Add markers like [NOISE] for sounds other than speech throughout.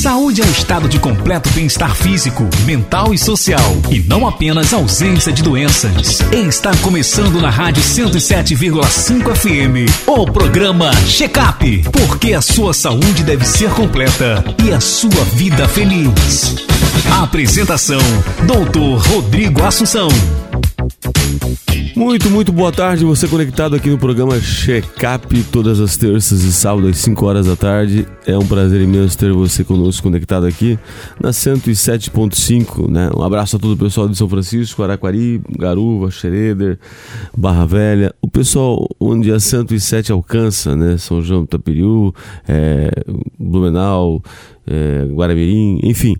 Saúde é um estado de completo bem-estar físico, mental e social, e não apenas ausência de doenças. Está começando na Rádio 107,5 FM o programa Check Up, porque a sua saúde deve ser completa e a sua vida feliz. Apresentação: Doutor Rodrigo Assunção. Muito, muito boa tarde. Você conectado aqui no programa Checkup todas as terças e sábados às 5 horas da tarde. É um prazer imenso ter você conosco conectado aqui na 107.5, né? Um abraço a todo o pessoal de São Francisco, Araquari, Garuva, Xereder, Barra Velha. O pessoal onde a 107 alcança, né? São João do Tapiriú, é, Blumenau, é, Guaramirim, enfim,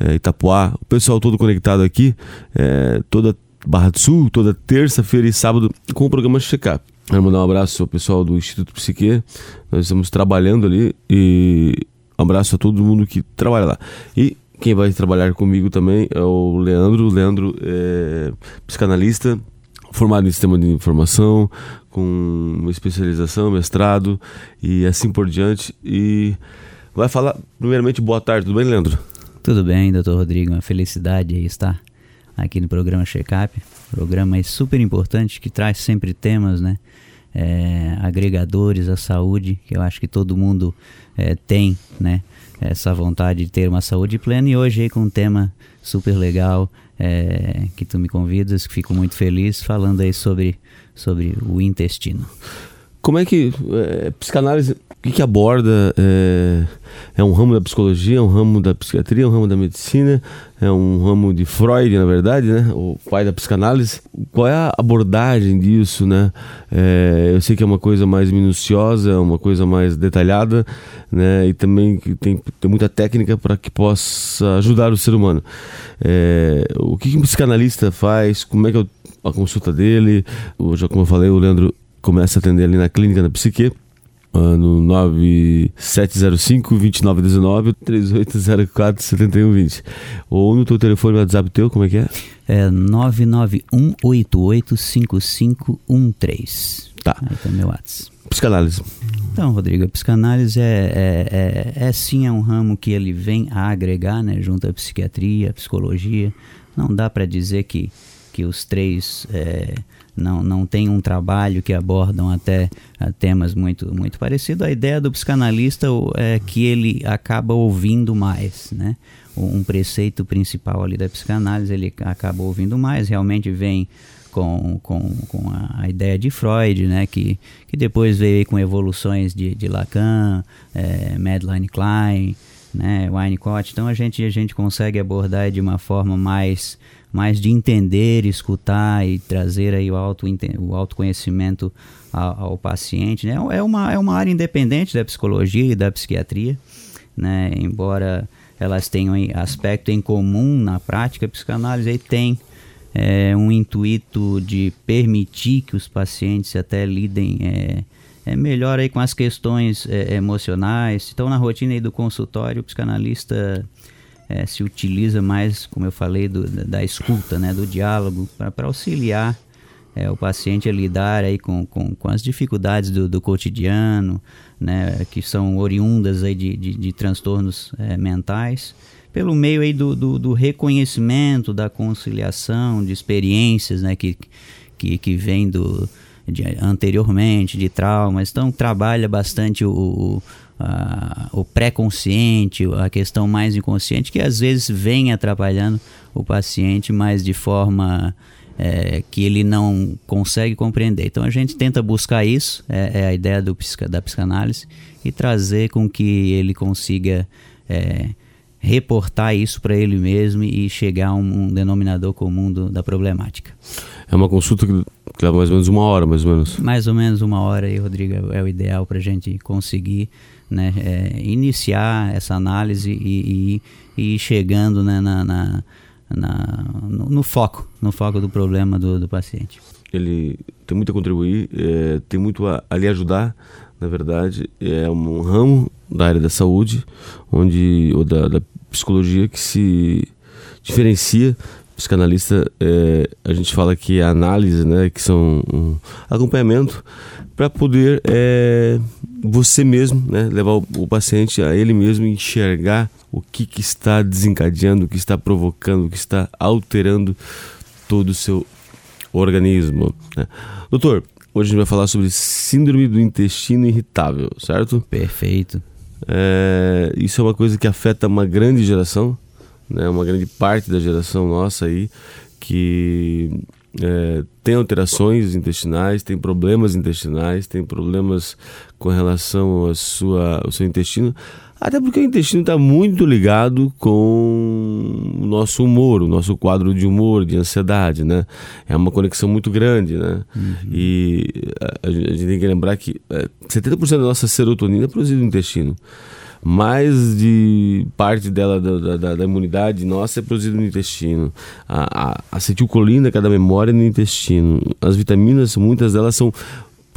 é, Itapuá. O pessoal todo conectado aqui, é, toda Barra do Sul, toda terça-feira e sábado com o programa Check-up. Quero mandar um abraço ao pessoal do Instituto Psique. Nós estamos trabalhando ali e um abraço a todo mundo que trabalha lá. E quem vai trabalhar comigo também é o Leandro. Leandro é psicanalista, formado em sistema de informação, com uma especialização, mestrado e assim por diante. E vai falar, primeiramente, boa tarde. Tudo bem, Leandro? Tudo bem, doutor Rodrigo. Uma felicidade aí estar aqui no programa Checkup. Programa super importante que traz sempre temas, né? É, agregadores à saúde, que eu acho que todo mundo é, tem, né? Essa vontade de ter uma saúde plena. E hoje aí com um tema super legal é, que tu me convidas, que fico muito feliz falando aí sobre, sobre o intestino. Como é que é, psicanálise, o que, que aborda? É, é, um ramo da psicologia, é um ramo da psiquiatria, é um ramo da medicina, é um ramo de Freud, na verdade, né? O pai da psicanálise. Qual é a abordagem disso, né? É, eu sei que é uma coisa mais minuciosa, uma coisa mais detalhada, né? E também tem, tem muita técnica para que possa ajudar o ser humano. O que, que um psicanalista faz? Como é que é a consulta dele? Já como eu falei, o Leandro começa a atender ali na clínica da Psique, uh, no 9705-2919, 3804 7120. Ou no teu telefone WhatsApp teu, como é que é? É 991885513. Tá. Aí tá meu WhatsApp. Psicanálise. Então, Rodrigo, a psicanálise é, é, é, é sim é um ramo que ele vem a agregar, né, junto à psiquiatria, à psicologia. Não dá para dizer que, que os três é, não, não tem um trabalho que abordam até temas muito, muito parecidos. A ideia do psicanalista é que ele acaba ouvindo mais, né? Um preceito principal ali da psicanálise, ele acaba ouvindo mais, realmente vem com, com, com a, a, ideia de Freud, né, que, que depois veio com evoluções de, de Lacan, é, Madeline Klein, né, Winnicott. Então a gente, a gente consegue abordar de uma forma mais mais de entender, escutar e trazer aí o, auto, o autoconhecimento ao, ao paciente. Né? É, uma, é uma área independente da psicologia e da psiquiatria, né? embora elas tenham aspecto em comum na prática, a psicanálise aí tem é, um intuito de permitir que os pacientes até lidem é, é melhor aí com as questões é, emocionais. Então, na rotina aí do consultório, o psicanalista é, se utiliza mais, como eu falei, do, da, escuta, né, do diálogo, para auxiliar é, o paciente a lidar aí com, com, com as dificuldades do, do cotidiano, né, que são oriundas aí de, de, de transtornos é, mentais, pelo meio aí do, do, do, reconhecimento, da conciliação, de experiências né, que, que, que do, de, anteriormente, de traumas. Então, trabalha bastante o, o pré-consciente, a questão mais inconsciente, que às vezes vem atrapalhando o paciente, mas de forma é, que ele não consegue compreender. Então a gente tenta buscar isso, é, é a ideia do, da psicanálise, e trazer com que ele consiga é, reportar isso para ele mesmo e chegar a um, um denominador comum do, da problemática. É uma consulta que leva mais ou menos uma hora, mais ou menos. Mais ou menos uma hora aí, Rodrigo, é o ideal para a gente conseguir né, é, iniciar essa análise e, e, e chegando né, na, na, na no, no, foco, no foco do problema do, do paciente. Ele tem muito a contribuir, é, tem muito a, a lhe ajudar, na verdade, é um ramo da área da saúde, onde ou da, da psicologia que se diferencia psicanalista, é, a gente fala que a análise, né, que são um acompanhamento para poder é, você mesmo, né, levar o, o, paciente a ele mesmo enxergar o que, que está desencadeando, o que está provocando, o que está alterando todo o seu organismo. Né? Doutor, hoje a gente vai falar sobre síndrome do intestino irritável, certo? Perfeito. É, isso é uma coisa que afeta uma grande geração, né, uma grande parte da geração nossa aí, que é, tem alterações intestinais, tem problemas intestinais, tem problemas com relação à sua, ao seu intestino, até porque o intestino está muito ligado com o nosso humor, o nosso quadro de humor, de ansiedade, né? É uma conexão muito grande, né? Uhum. E a, a, gente tem que lembrar que é, 70% da nossa serotonina é produzida no intestino mais de parte dela da, da, da imunidade nossa é produzida no intestino. A, a acetilcolina, cada memória é no intestino. As vitaminas, muitas delas são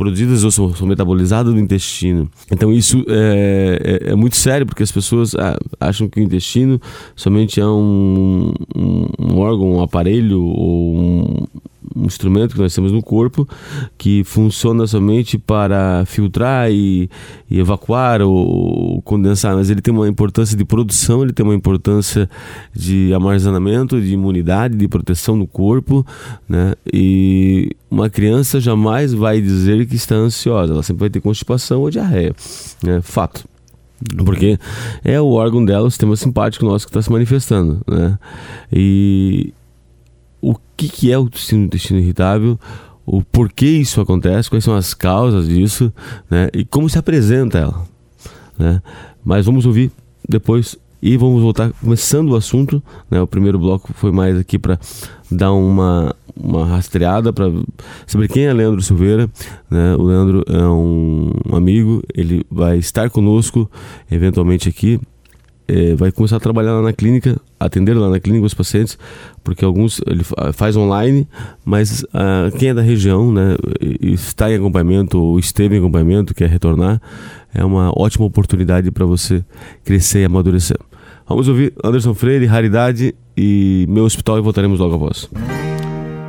produzidas ou são, são, metabolizadas no intestino. Então isso é, é, é muito sério porque as pessoas ah, acham que o intestino somente é um, um, um órgão, um aparelho ou um, um instrumento que nós temos no corpo que funciona somente para filtrar e, e evacuar ou, ou, condensar, mas ele tem uma importância de produção, ele tem uma importância de armazenamento, de imunidade, de proteção do corpo, né? E uma criança jamais vai dizer que está ansiosa, ela sempre vai ter constipação ou diarreia, né? Fato. Porque é o órgão dela, o sistema simpático nosso que está se manifestando, né? E, o que, que é o intestino, intestino irritável, o porquê isso acontece, quais são as causas disso, né? E como se apresenta ela, né? Mas vamos ouvir depois e vamos voltar começando o assunto, né? O primeiro bloco foi mais aqui para dar uma uma rastreada para saber quem é Leandro Silveira, né? O Leandro é um amigo, ele vai estar conosco eventualmente aqui é, vai começar a trabalhar lá na clínica, atender lá na clínica os pacientes, porque alguns ele faz online, mas ah, quem é da região, né, está em acompanhamento ou esteve em acompanhamento, quer retornar, é uma ótima oportunidade para você crescer e amadurecer. Vamos ouvir Anderson Freire, Raridade e Meu Hospital e voltaremos logo após.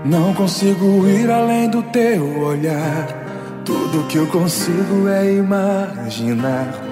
Não consigo ir além do teu olhar. Tudo que eu consigo é imaginar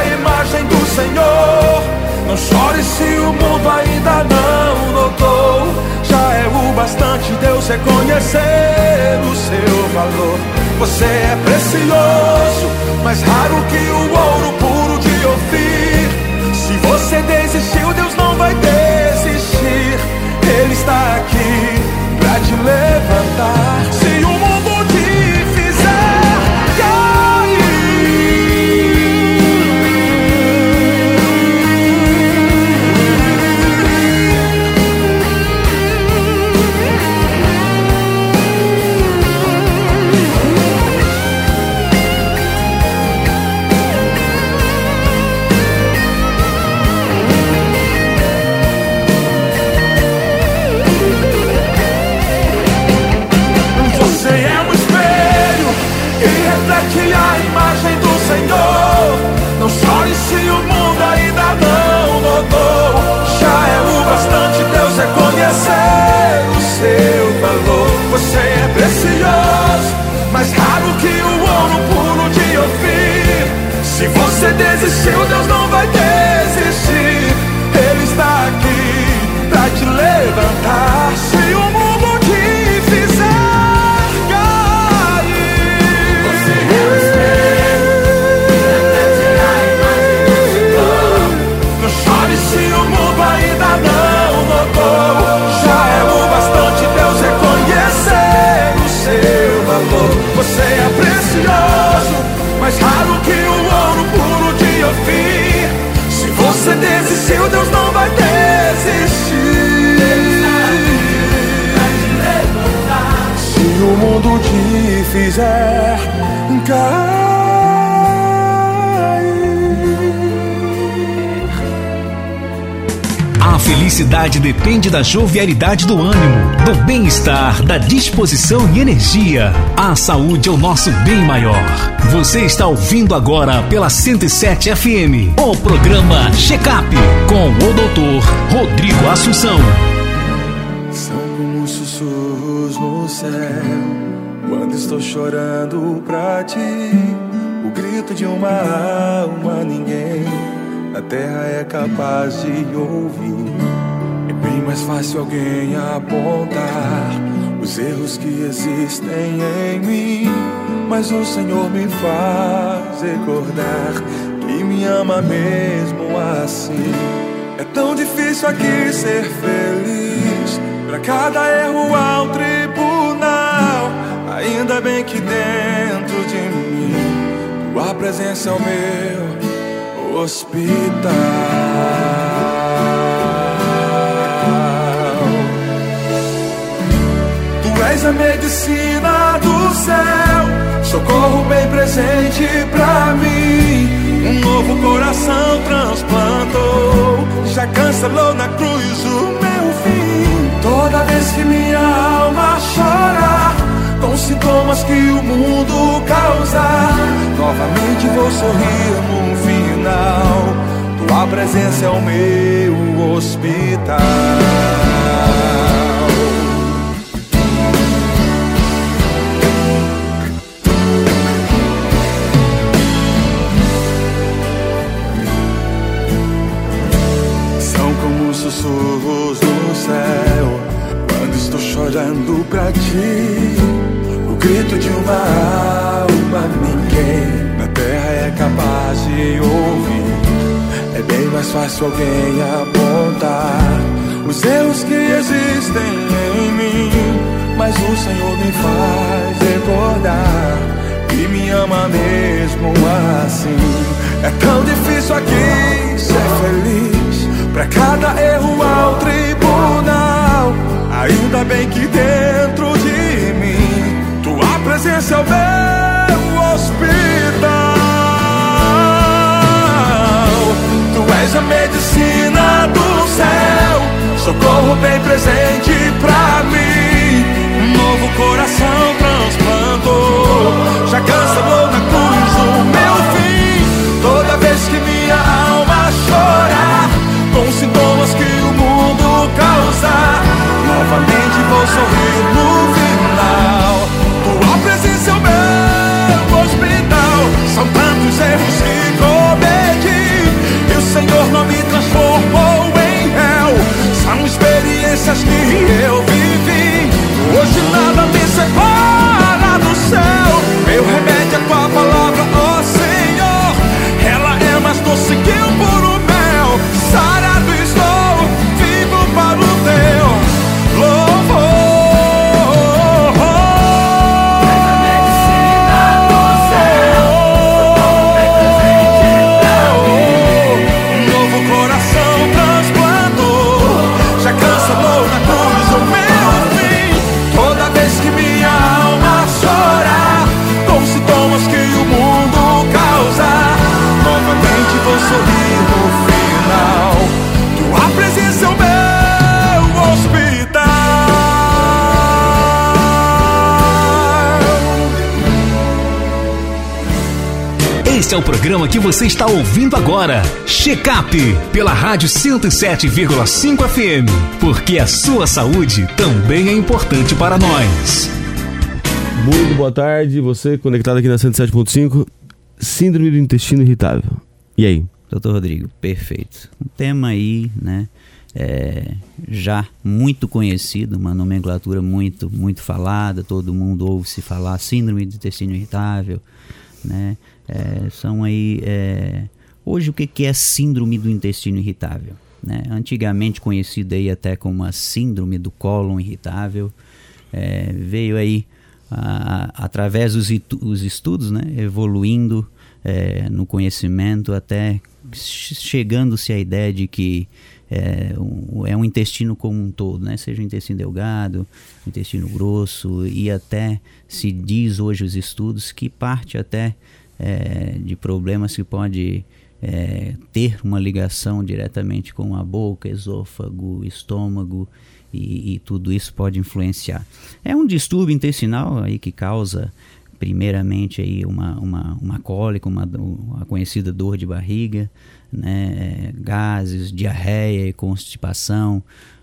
Deus reconhecer o seu valor. Você é precioso, mais raro que o ouro puro de ouvir. Se você desistiu, Deus não vai desistir. Ele está aqui pra te levantar. Se o mundo você desistiu, Deus desistiu, Deus não vai desistir. Se o mundo te fizer cair. Felicidade depende da jovialidade do ânimo, do bem-estar, da disposição e energia. A saúde é o nosso bem maior. Você está ouvindo agora pela 107 FM o programa Check Up com o doutor Rodrigo Assunção. São como sussurros no céu Quando estou chorando pra ti O grito de uma alma ninguém Na terra é capaz de ouvir É bem mais fácil alguém apontar Os erros que existem em mim Mas o Senhor me faz recordar Que me ama mesmo assim é tão difícil aqui ser feliz. Pra cada erro há um tribunal. Ainda bem que dentro de mim, tua presença é o meu hospital. Tu és a medicina do céu, socorro bem presente pra mim. Um novo coração transplantou, já cancelou na cruz o meu fim. Toda vez que minha alma chora, com sintomas que o mundo causa, novamente vou sorrir no final. Tua presença é o meu hospital. São como sussurros no céu Quando estou chorando pra ti O grito de uma alma Ninguém ouvir É bem mais fácil alguém apontar Os erros que existem em mim Mas o Senhor me faz recordar Que me ama mesmo assim é tão difícil aqui ser feliz. Pra cada erro há um tribunal. Ainda bem que dentro de mim, tua presença é o meu hospital. És a medicina do céu, socorro bem presente pra mim. Um novo coração transplantou, já cancelou na cruz o meu fim. Toda vez que minha alma chora Com sintomas que o mundo causa Novamente vou sorrir no final Tua presença é o meu hospital São tantos erros que experiências que eu vivi. Hoje nada me separa do céu. Este é o programa que você está ouvindo agora. Checkup pela Rádio 107,5 FM. Porque a sua saúde também é importante para nós. Muito boa tarde, você conectado aqui na 107.5. Síndrome do intestino irritável. E aí? Doutor Rodrigo, perfeito. Um tema aí, né? É, já muito conhecido, uma nomenclatura muito, muito falada, todo mundo ouve se falar síndrome do intestino irritável, né? É, são aí é, hoje o que, que é síndrome do intestino irritável, né? Antigamente conhecida aí até como a síndrome do cólon irritável, é, veio aí a, através dos os estudos, né? Evoluindo é, no conhecimento até chegando-se à ideia de que é um, é um intestino como um todo, né? seja o intestino delgado, o intestino grosso, e até se diz hoje os estudos que parte até é, de problemas que pode é, ter uma ligação diretamente com a boca, esôfago, estômago e, e, tudo isso pode influenciar. É um distúrbio intestinal aí que causa primeiramente aí uma, uma, uma cólica, uma, uma conhecida dor de barriga, né, gases, diarreia e constipação.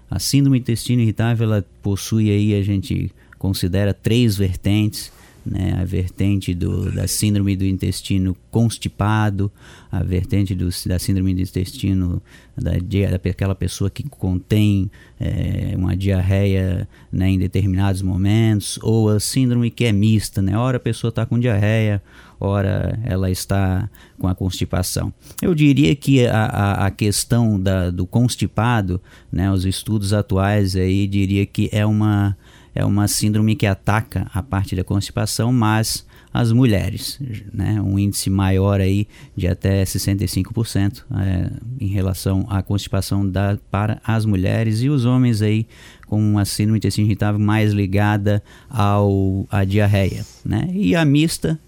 A síndrome intestino irritável ela possui aí, a gente considera três vertentes, né, a vertente do, da síndrome do intestino constipado, a vertente do, da síndrome do intestino da, daquela pessoa que contém é, uma diarreia né, em determinados momentos, ou a síndrome que é mista, né? Ora a pessoa está com diarreia, ora ela está com a constipação. Eu diria que a, a, a questão da, do constipado, né, os estudos atuais aí diria que é uma é uma síndrome que ataca a parte da constipação, mas as mulheres, né? um índice maior aí de até 65% é, em relação à constipação da, para as mulheres e os homens aí com uma síndrome intestino irritável mais ligada ao à diarreia, né? E a mista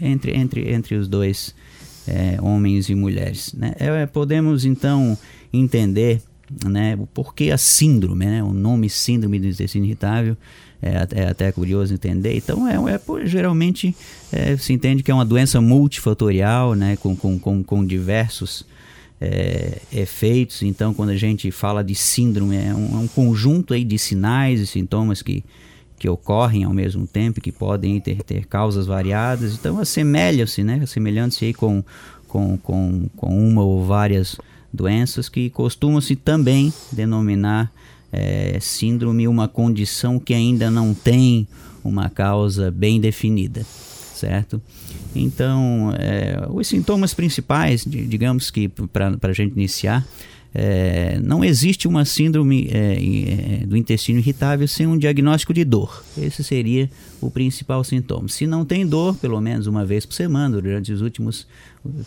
entre entre entre os dois é, homens e mulheres, né? É, podemos então entender né? O porquê a síndrome, né? O nome síndrome do intestino irritável é, é até curioso entender. Então, é, é geralmente é, se entende que é uma doença multifatorial, né? Com, com, com, com diversos é, efeitos. Então, quando a gente fala de síndrome, é um, é um conjunto aí de sinais e sintomas que que ocorrem ao mesmo tempo, que podem ter, ter causas variadas. Então, assemelha-se, né? Assemelhando-se aí com, com, com, com uma ou várias doenças que costumam-se também denominar é, síndrome uma condição que ainda não tem uma causa bem definida, certo? Então, é, os sintomas principais, digamos que para a gente iniciar, é, não existe uma síndrome é, é, do intestino irritável sem um diagnóstico de dor. Esse seria o principal sintoma. Se não tem dor, pelo menos uma vez por semana, durante os últimos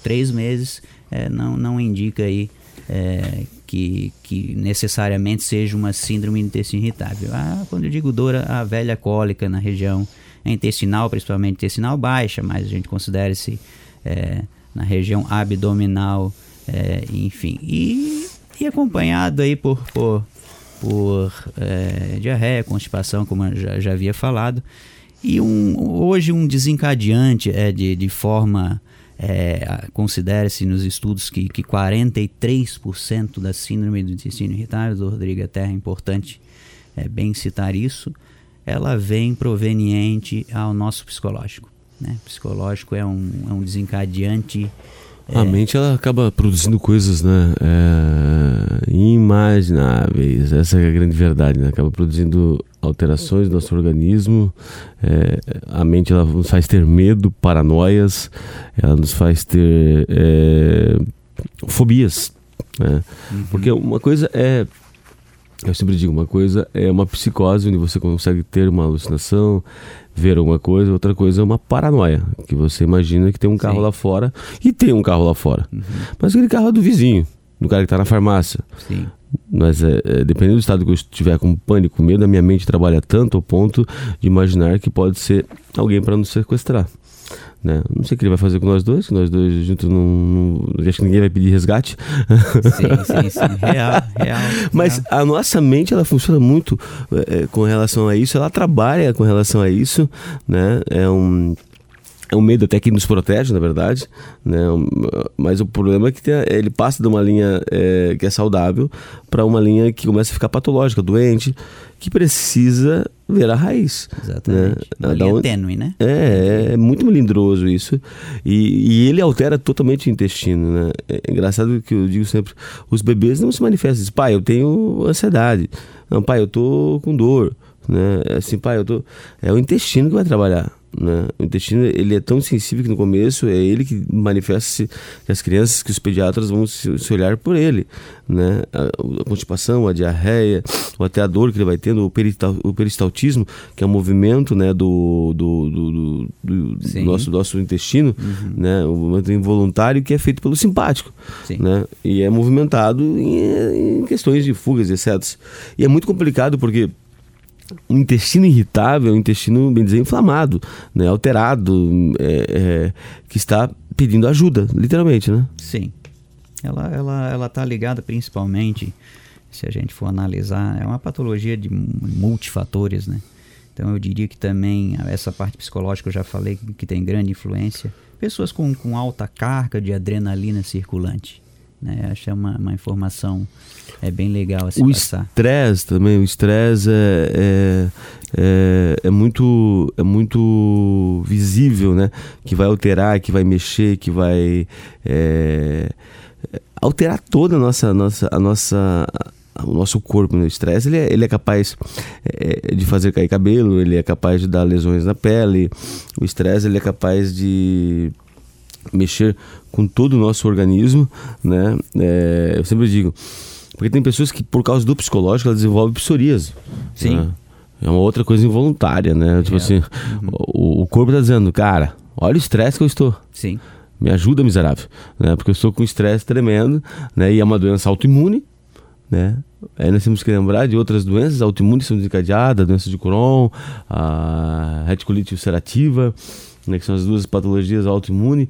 três meses, é, não, não indica aí é, que, que necessariamente seja uma síndrome intestino irritável. Ah, quando eu digo dor, a velha cólica na região intestinal, principalmente intestinal baixa, mas a gente considera esse é, na região abdominal, enfim. E e acompanhado aí por, por, por é, diarreia, constipação, como eu já, já havia falado. E um, hoje um desencadeante é de, de forma, é, considera-se nos estudos que, que 43% da síndrome do intestino irritável, do Rodrigo até é importante é, bem citar isso, ela vem proveniente ao nosso psicológico. Né? Psicológico é um, é um desencadeante é. A mente ela acaba produzindo coisas, né? É, imagináveis. Essa é a grande verdade, né? Acaba produzindo alterações no nosso organismo. É, a mente ela nos faz ter medo, paranoias. Ela nos faz ter é, fobias, né? Uhum. Porque uma coisa é eu sempre digo, uma coisa é uma psicose onde você consegue ter uma alucinação, ver alguma coisa, outra coisa é uma paranoia, que você imagina que tem um carro Sim. lá fora e tem um carro lá fora. Uhum. Mas aquele carro é do vizinho, do cara que está na farmácia. Sim. Mas é, é, dependendo do estado que eu estiver com pânico, medo, a minha mente trabalha tanto ao ponto de imaginar que pode ser alguém para nos sequestrar. Né? Não sei o que ele vai fazer com nós dois, que nós dois juntos não, não. Acho que ninguém vai pedir resgate. Sim, sim, sim. [LAUGHS] Real, real. Mas real. a nossa mente, ela funciona muito é, com relação a isso, ela trabalha com relação a isso, né? É um é um medo até que nos protege, na verdade, né? Mas o problema é que tem, ele passa de uma linha é, que é saudável para uma linha que começa a ficar patológica, doente, que precisa ver a raiz. Exatamente. Né? Uma linha tênue, né? É, é muito melindroso isso. E, e, ele altera totalmente o intestino, né? É engraçado que eu digo sempre, os bebês não se manifestam, dizem, pai, eu tenho ansiedade. Não, pai, eu tô com dor. Né? É assim, pai, eu tô... É o intestino que vai trabalhar. Né? O intestino ele é tão sensível que no começo é ele que manifesta que as crianças, que os pediatras vão se, se olhar por ele. Né? A, a, constipação, a diarreia, ou até a dor que ele vai tendo, o, perital, o peristaltismo, que é o movimento né, do, do, do, do, do nosso, nosso intestino, uhum. né? o movimento involuntário que é feito pelo simpático. Né? E é movimentado em, em questões de fugas e excetos. E é muito complicado porque um intestino irritável um intestino, bem dizer, inflamado, né? alterado, é, é, que está pedindo ajuda, literalmente, né? Sim. Ela está ela, ela tá ligada principalmente, se a gente for analisar, é uma patologia de multifatores, né? Então eu diria que também essa parte psicológica eu já falei que tem grande influência. Pessoas com, com alta carga de adrenalina circulante. Né? Acho que é uma, uma informação é bem legal assim o estresse também, o estresse é, é, é, é, muito, é muito visível, né? Que vai alterar, que vai mexer, que vai é, alterar toda a nossa, nossa, a nossa o nosso corpo, né? o estresse, ele é, ele é capaz é, de fazer cair cabelo, ele é capaz de dar lesões na pele, o estresse ele é capaz de mexer com todo o nosso organismo, né? É, eu sempre digo, porque tem pessoas que por causa do psicológico elas desenvolvem psoríase. Sim. Né? É uma outra coisa involuntária, né? Tipo é. assim, uhum. o, o, corpo tá dizendo, cara, olha o estresse que eu estou. Sim. Me ajuda, miserável, né? Porque eu estou com estresse tremendo, né? E é uma doença autoimune, né? Aí nós temos que lembrar de outras doenças autoimunes são desencadeadas, a doença de Crohn, a reticulite ulcerativa, né, que são as duas patologias autoimunes,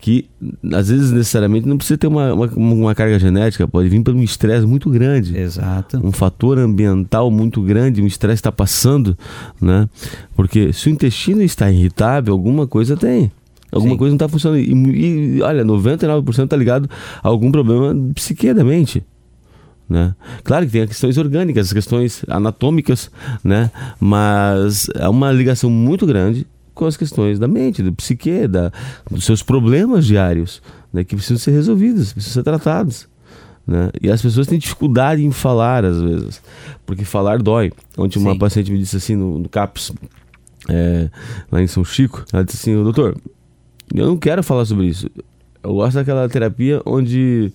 que às vezes necessariamente não precisa ter uma, uma, uma carga genética, pode vir por um estresse muito grande. Exato. Um fator ambiental muito grande, um estresse está passando, né? Porque se o intestino está irritável, alguma coisa tem. Alguma Sim. coisa não está funcionando. E, e olha, 99% está ligado a algum problema psique da mente. Né? Claro que tem as questões orgânicas, as questões anatômicas, né? mas é uma ligação muito grande com as questões da mente, do psique, da, dos seus problemas diários, né, que precisam ser resolvidos, precisam ser tratados. Né? E as pessoas têm dificuldade em falar, às vezes, porque falar dói. Ontem uma Sim. paciente me disse assim no, no CAPS, é, lá em São Chico, ela disse assim, doutor, eu não quero falar sobre isso. Eu gosto daquela terapia onde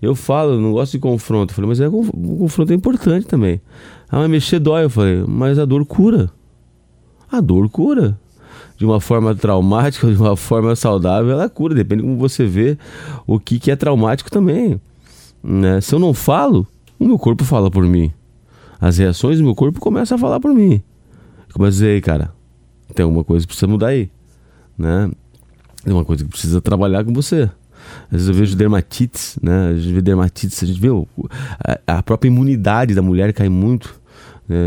eu falo, não gosto de confronto. Eu falei, mas é, o confronto é importante também. Ah, mas mexer dói. Eu falei, mas a dor cura. A dor cura de uma forma traumática ou [LAUGHS] de uma forma saudável, ela cura, depende de como você vê o que, que é traumático também. Né? Se eu não falo, o meu corpo fala por mim. As reações do meu corpo começam a falar por mim. Começa a dizer, cara, tem alguma coisa que precisa mudar aí. Né? Tem uma coisa que precisa trabalhar com você. Às vezes eu vejo dermatites, né? A gente vê dermatites, a gente vê a, própria imunidade da mulher cai muito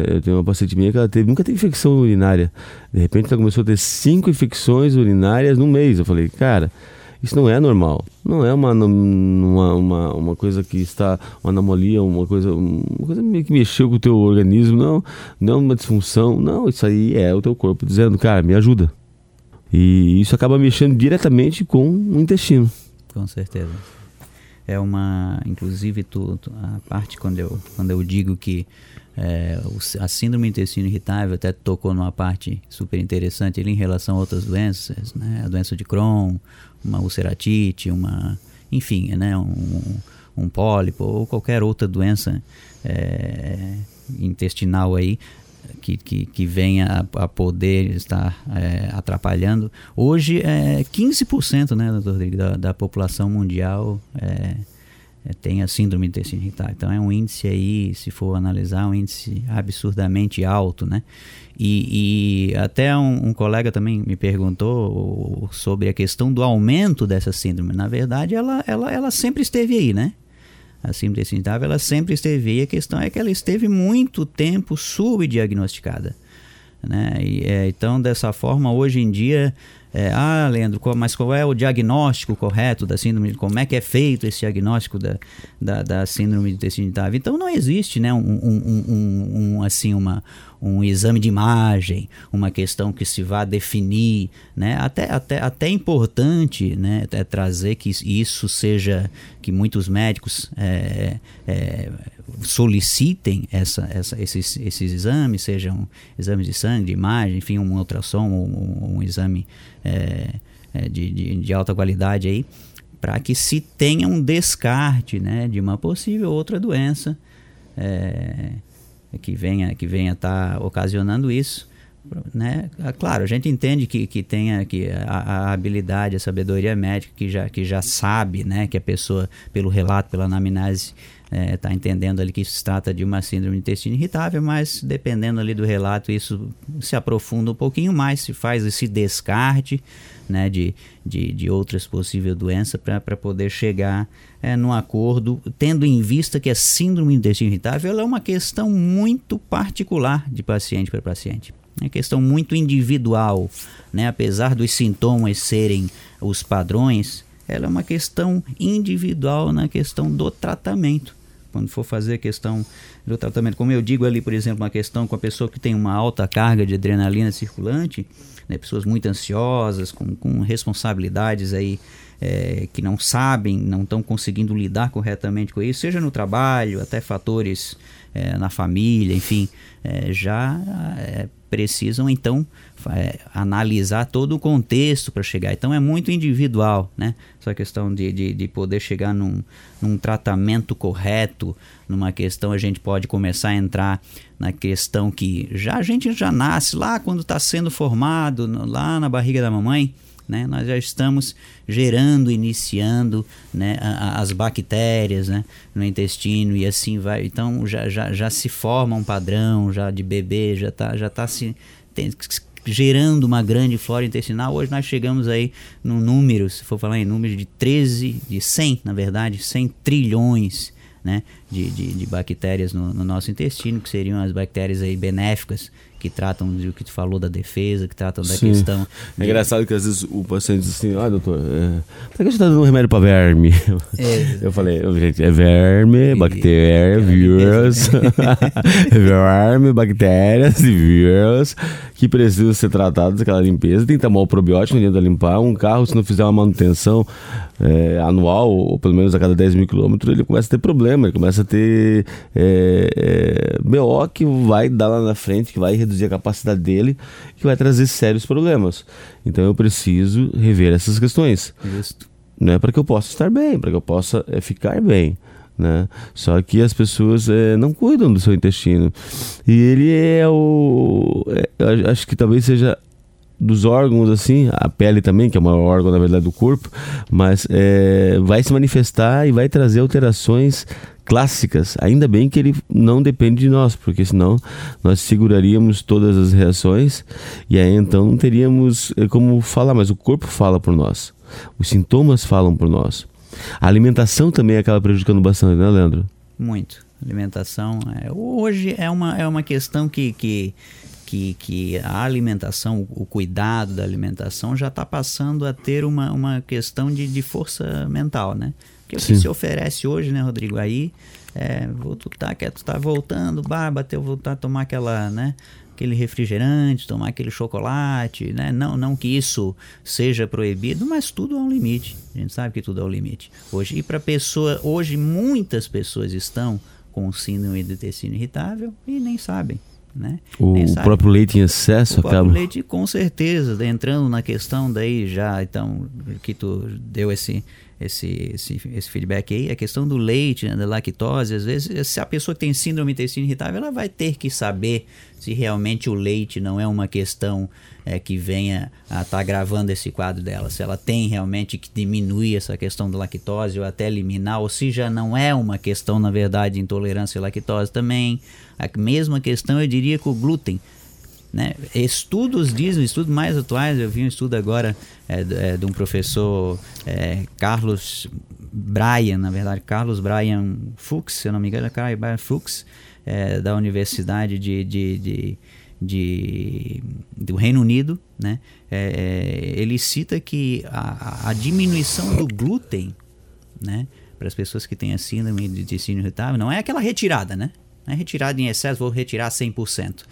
eu tenho uma paciente minha que ela teve, nunca teve infecção urinária. De repente ela começou a ter cinco infecções urinárias no mês. Eu falei, cara, isso não é normal. Não é uma, uma, uma, uma coisa que está, uma anomalia, uma coisa, uma coisa meio que mexeu com o teu organismo. Não, não é uma disfunção. Não, isso aí é o teu corpo dizendo, cara, me ajuda. E isso acaba mexendo diretamente com o intestino. Com certeza. É uma, inclusive, tu, tu, a parte quando eu, quando eu digo que é, a síndrome intestino irritável até tocou numa parte super interessante ali em relação a outras doenças, né? A doença de Crohn, uma ulceratite, uma, enfim, né? Um, um pólipo ou qualquer outra doença é, intestinal aí que, que, que venha a, a poder estar é, atrapalhando. Hoje é 15%, né, doutor Rodrigo, da, da população mundial é, é, tem a síndrome intestino irritável. Então é um índice aí, se for analisar, um índice absurdamente alto, né? E, e até um, um, colega também me perguntou sobre a questão do aumento dessa síndrome. Na verdade, ela, ela, ela sempre esteve aí, né? A síndrome intestino irritável, ela sempre esteve aí. A questão é que ela esteve muito tempo subdiagnosticada. Né? E, é, então, dessa forma, hoje em dia, é, ah, Leandro, qual, mas qual é o diagnóstico correto da síndrome? Como é que é feito esse diagnóstico da, da, da síndrome do intestino irritável? Então não existe, né, um, um, um, um, assim, uma, um exame de imagem, uma questão que se vá definir, né? Até, até, até é importante, né, é trazer que isso seja, que muitos médicos é, é, solicitem essa, essa, esses, esses exames, sejam exames de sangue, de imagem, enfim, um ultrassom, um, um exame é, é, de, de, de alta qualidade aí, para que se tenha um descarte né, de uma possível outra doença é, que venha que venha estar tá ocasionando isso. Né? Ah, claro, a gente entende que, que tenha que a, a, habilidade, a sabedoria médica que já, que já sabe né, que a pessoa, pelo relato, pela anamnese, está é, tá entendendo ali que se trata de uma síndrome do intestino irritável, mas dependendo ali do relato, isso se aprofunda um pouquinho mais, se faz esse descarte né, de, de, de outras possíveis doenças para poder chegar é, num acordo, tendo em vista que a síndrome do intestino irritável é uma questão muito particular de paciente para paciente. É questão muito individual, né? apesar dos sintomas serem os padrões, ela é uma questão individual na questão do tratamento. Quando for fazer a questão do tratamento, como eu digo ali, por exemplo, uma questão com a pessoa que tem uma alta carga de adrenalina circulante, né, pessoas muito ansiosas, com, com responsabilidades aí é, que não sabem, não estão conseguindo lidar corretamente com isso, seja no trabalho, até fatores é, na família, enfim, é, já é, precisam então é, analisar todo o contexto para chegar. Então é muito individual, né? Essa questão de, de, de poder chegar num, num, tratamento correto, numa questão a gente pode começar a entrar na questão que já a gente já nasce lá quando está sendo formado, lá na barriga da mamãe. Né? Nós já estamos gerando, iniciando né, as bactérias né, no intestino e assim vai. Então já, já, já se forma um padrão já de bebê, já está já tá se tem, gerando uma grande flora intestinal. Hoje nós chegamos aí no número, se for falar em número, de 13, de 100, na verdade, 100 trilhões né, de, de, de bactérias no, no, nosso intestino, que seriam as bactérias aí benéficas que tratam do que tu falou da defesa, que tratam da Sim. questão. É engraçado que às vezes o paciente diz assim: ah, doutor, é, por que você está dando um remédio para verme? É. Eu falei: gente, é verme, bactéria, vírus. [LAUGHS] verme, bactérias e vírus que precisam ser tratados aquela limpeza. Tem que tomar o probiótico dentro da limpar. Um carro, se não fizer uma manutenção é, anual, ou pelo menos a cada 10 mil quilômetros, ele começa a ter problema, ele começa a ter é, é, BO que vai dar lá na frente, que vai reduzir reduzir a capacidade dele, que vai trazer sérios problemas. Então eu preciso rever essas questões. Justo. Né, para que eu possa estar bem, para que eu possa é, ficar bem. Né? Só que as pessoas é, não cuidam do seu intestino. E ele é o. É, acho que talvez seja dos órgãos, assim, a pele também, que é o maior órgão, na verdade, do corpo, mas é, vai se manifestar e vai trazer alterações clássicas. Ainda bem que ele não depende de nós, porque senão nós seguraríamos todas as reações e aí então não teríamos eh, como falar, mas o corpo fala por nós. Os sintomas falam por nós. A alimentação também acaba prejudicando bastante, né, Leandro? Muito. Alimentação. É, hoje é uma, é uma questão que, que, que, que a alimentação, o cuidado da alimentação já está passando a ter uma, uma questão de, de força mental, né? Que é o que se oferece hoje, né, Rodrigo? Aí, é, tu tá, quer, tu tá voltando, bah, bateu, voltar a tomar aquela, né? Aquele refrigerante, tomar aquele chocolate, né? Não, não que isso seja proibido, mas tudo há um limite. A gente sabe que tudo há um limite. Hoje, e para pessoa, hoje muitas pessoas estão com síndrome do intestino irritável e nem sabem. Né? O, o próprio leite em excesso o acaba. O leite, com certeza, entrando na questão daí já, então, que tu deu esse, esse, esse, esse feedback aí, a questão do leite, né, da lactose, às vezes, se a pessoa que tem síndrome intestino irritável, ela vai ter que saber se realmente o leite não é uma questão é, que venha a estar tá agravando esse quadro dela, se ela tem realmente que diminuir essa questão da lactose ou até eliminar, ou se já não é uma questão, na verdade, de intolerância à lactose também. A mesma questão eu diria com o glúten. Né? Estudos dizem, estudos mais atuais, eu vi um estudo agora é, é, de um professor é, Carlos Bryan, na verdade, Carlos Bryan Fuchs, se eu não me engano, Carlos Bryan Fuchs, é, da Universidade de, de, de, de, do Reino Unido, né, é, ele cita que a, a, diminuição do glúten, né, para as pessoas que têm a síndrome de intestino irritável, não é aquela retirada, né? Não é retirada em excesso, vou retirar 100%.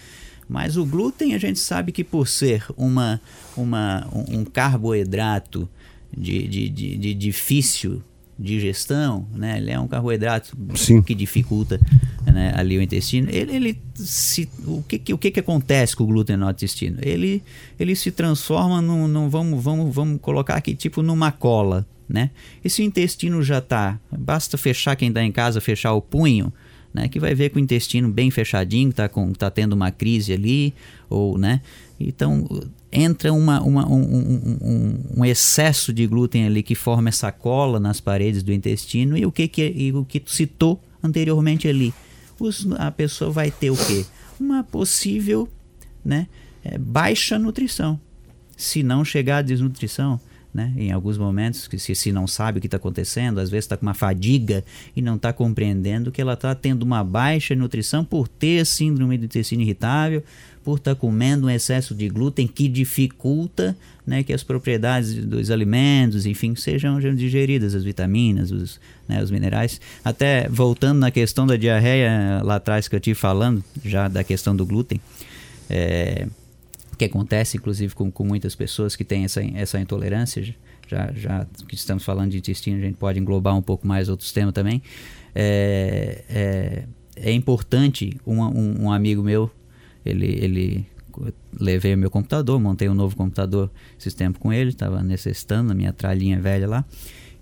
Mas o glúten a gente sabe que por ser uma, uma, um carboidrato de, de, de, de difícil digestão, né? Ele é um carboidrato Sim. que dificulta né, ali o intestino. Ele, ele se, o que, o que, que acontece com o glúten no intestino? Ele, ele se transforma num, num vamos, vamos, vamos colocar aqui tipo numa cola, né? E se o intestino já tá, basta fechar quem está em casa, fechar o punho, né? Que vai ver com o intestino bem fechadinho, tá com, tá tendo uma crise ali, ou, né? Então entra uma, uma um, um, um, excesso de glúten ali que forma essa cola nas paredes do intestino e o que, que, e o que citou anteriormente ali. Os, a pessoa vai ter o quê? Uma possível né, é, baixa nutrição. Se não chegar à desnutrição, né? Em alguns momentos, que se, se não sabe o que está acontecendo, às vezes está com uma fadiga e não está compreendendo que ela está tendo uma baixa nutrição por ter síndrome do intestino irritável, por estar tá comendo um excesso de glúten que dificulta né, que as propriedades dos alimentos, enfim, sejam digeridas, as vitaminas, os, né, os minerais. Até voltando na questão da diarreia lá atrás que eu tive falando, já da questão do glúten, é, que acontece inclusive com, com muitas pessoas que têm essa, essa intolerância, já, já que estamos falando de intestino, a gente pode englobar um pouco mais outros temas também. É, é, é importante, um, um, um amigo meu, ele, ele levei o meu computador, montei um novo computador esses tempos com ele, estava necessitando a minha tralhinha velha lá.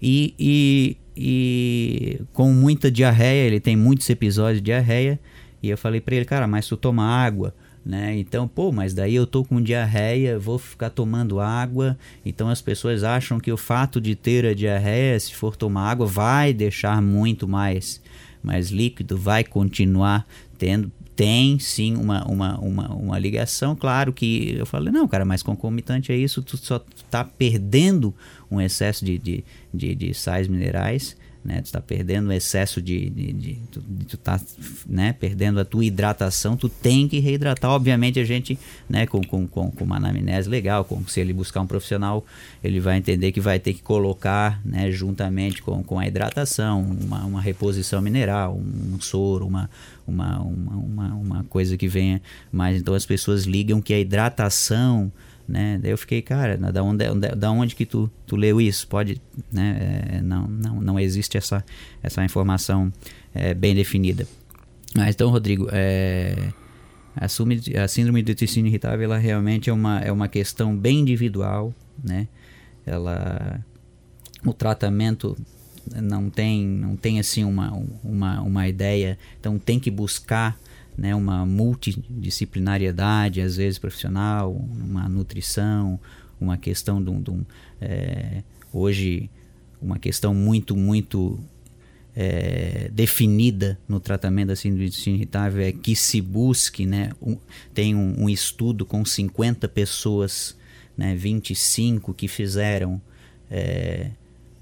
E, e, e, com muita diarreia, ele tem muitos episódios de diarreia. E eu falei para ele, cara, mas tu toma água, né? Então, pô, mas daí eu tô com diarreia, vou ficar tomando água. Então as pessoas acham que o fato de ter a diarreia, se for tomar água, vai deixar muito mais, mais líquido, vai continuar tendo tem sim uma, uma, uma, uma ligação. Claro que eu falei, não, cara, mas concomitante a isso, tu só está perdendo um excesso de, de, de, de sais minerais né? Tu está perdendo o excesso de, de, de, tu, de, tu tá, né? Perdendo a tua hidratação, tu tem que reidratar. Obviamente a gente, né? Com, com, com, com uma anamnese legal, com, se ele buscar um profissional, ele vai entender que vai ter que colocar, né? Juntamente com, com a hidratação, uma, uma reposição mineral, um, um soro, uma, uma, uma, uma, coisa que venha mais. Então as pessoas ligam que a hidratação né? Daí eu fiquei, cara, da onde, da onde que tu, tu leu isso? Pode, né? É, não, não, não existe essa, essa informação é, bem definida. Mas então, Rodrigo, é, a, a síndrome do intestino irritável, ela realmente é uma, é uma questão bem individual, né? Ela, o tratamento não tem, não tem assim uma, uma, uma ideia, então tem que buscar né, uma multidisciplinariedade, às vezes profissional, uma nutrição, uma questão de um, de um é, hoje uma questão muito muito é, definida no tratamento da síndrome do intestino irritável é que se busque, né, um, tem um, um, estudo com 50 pessoas, né, 25 que fizeram é,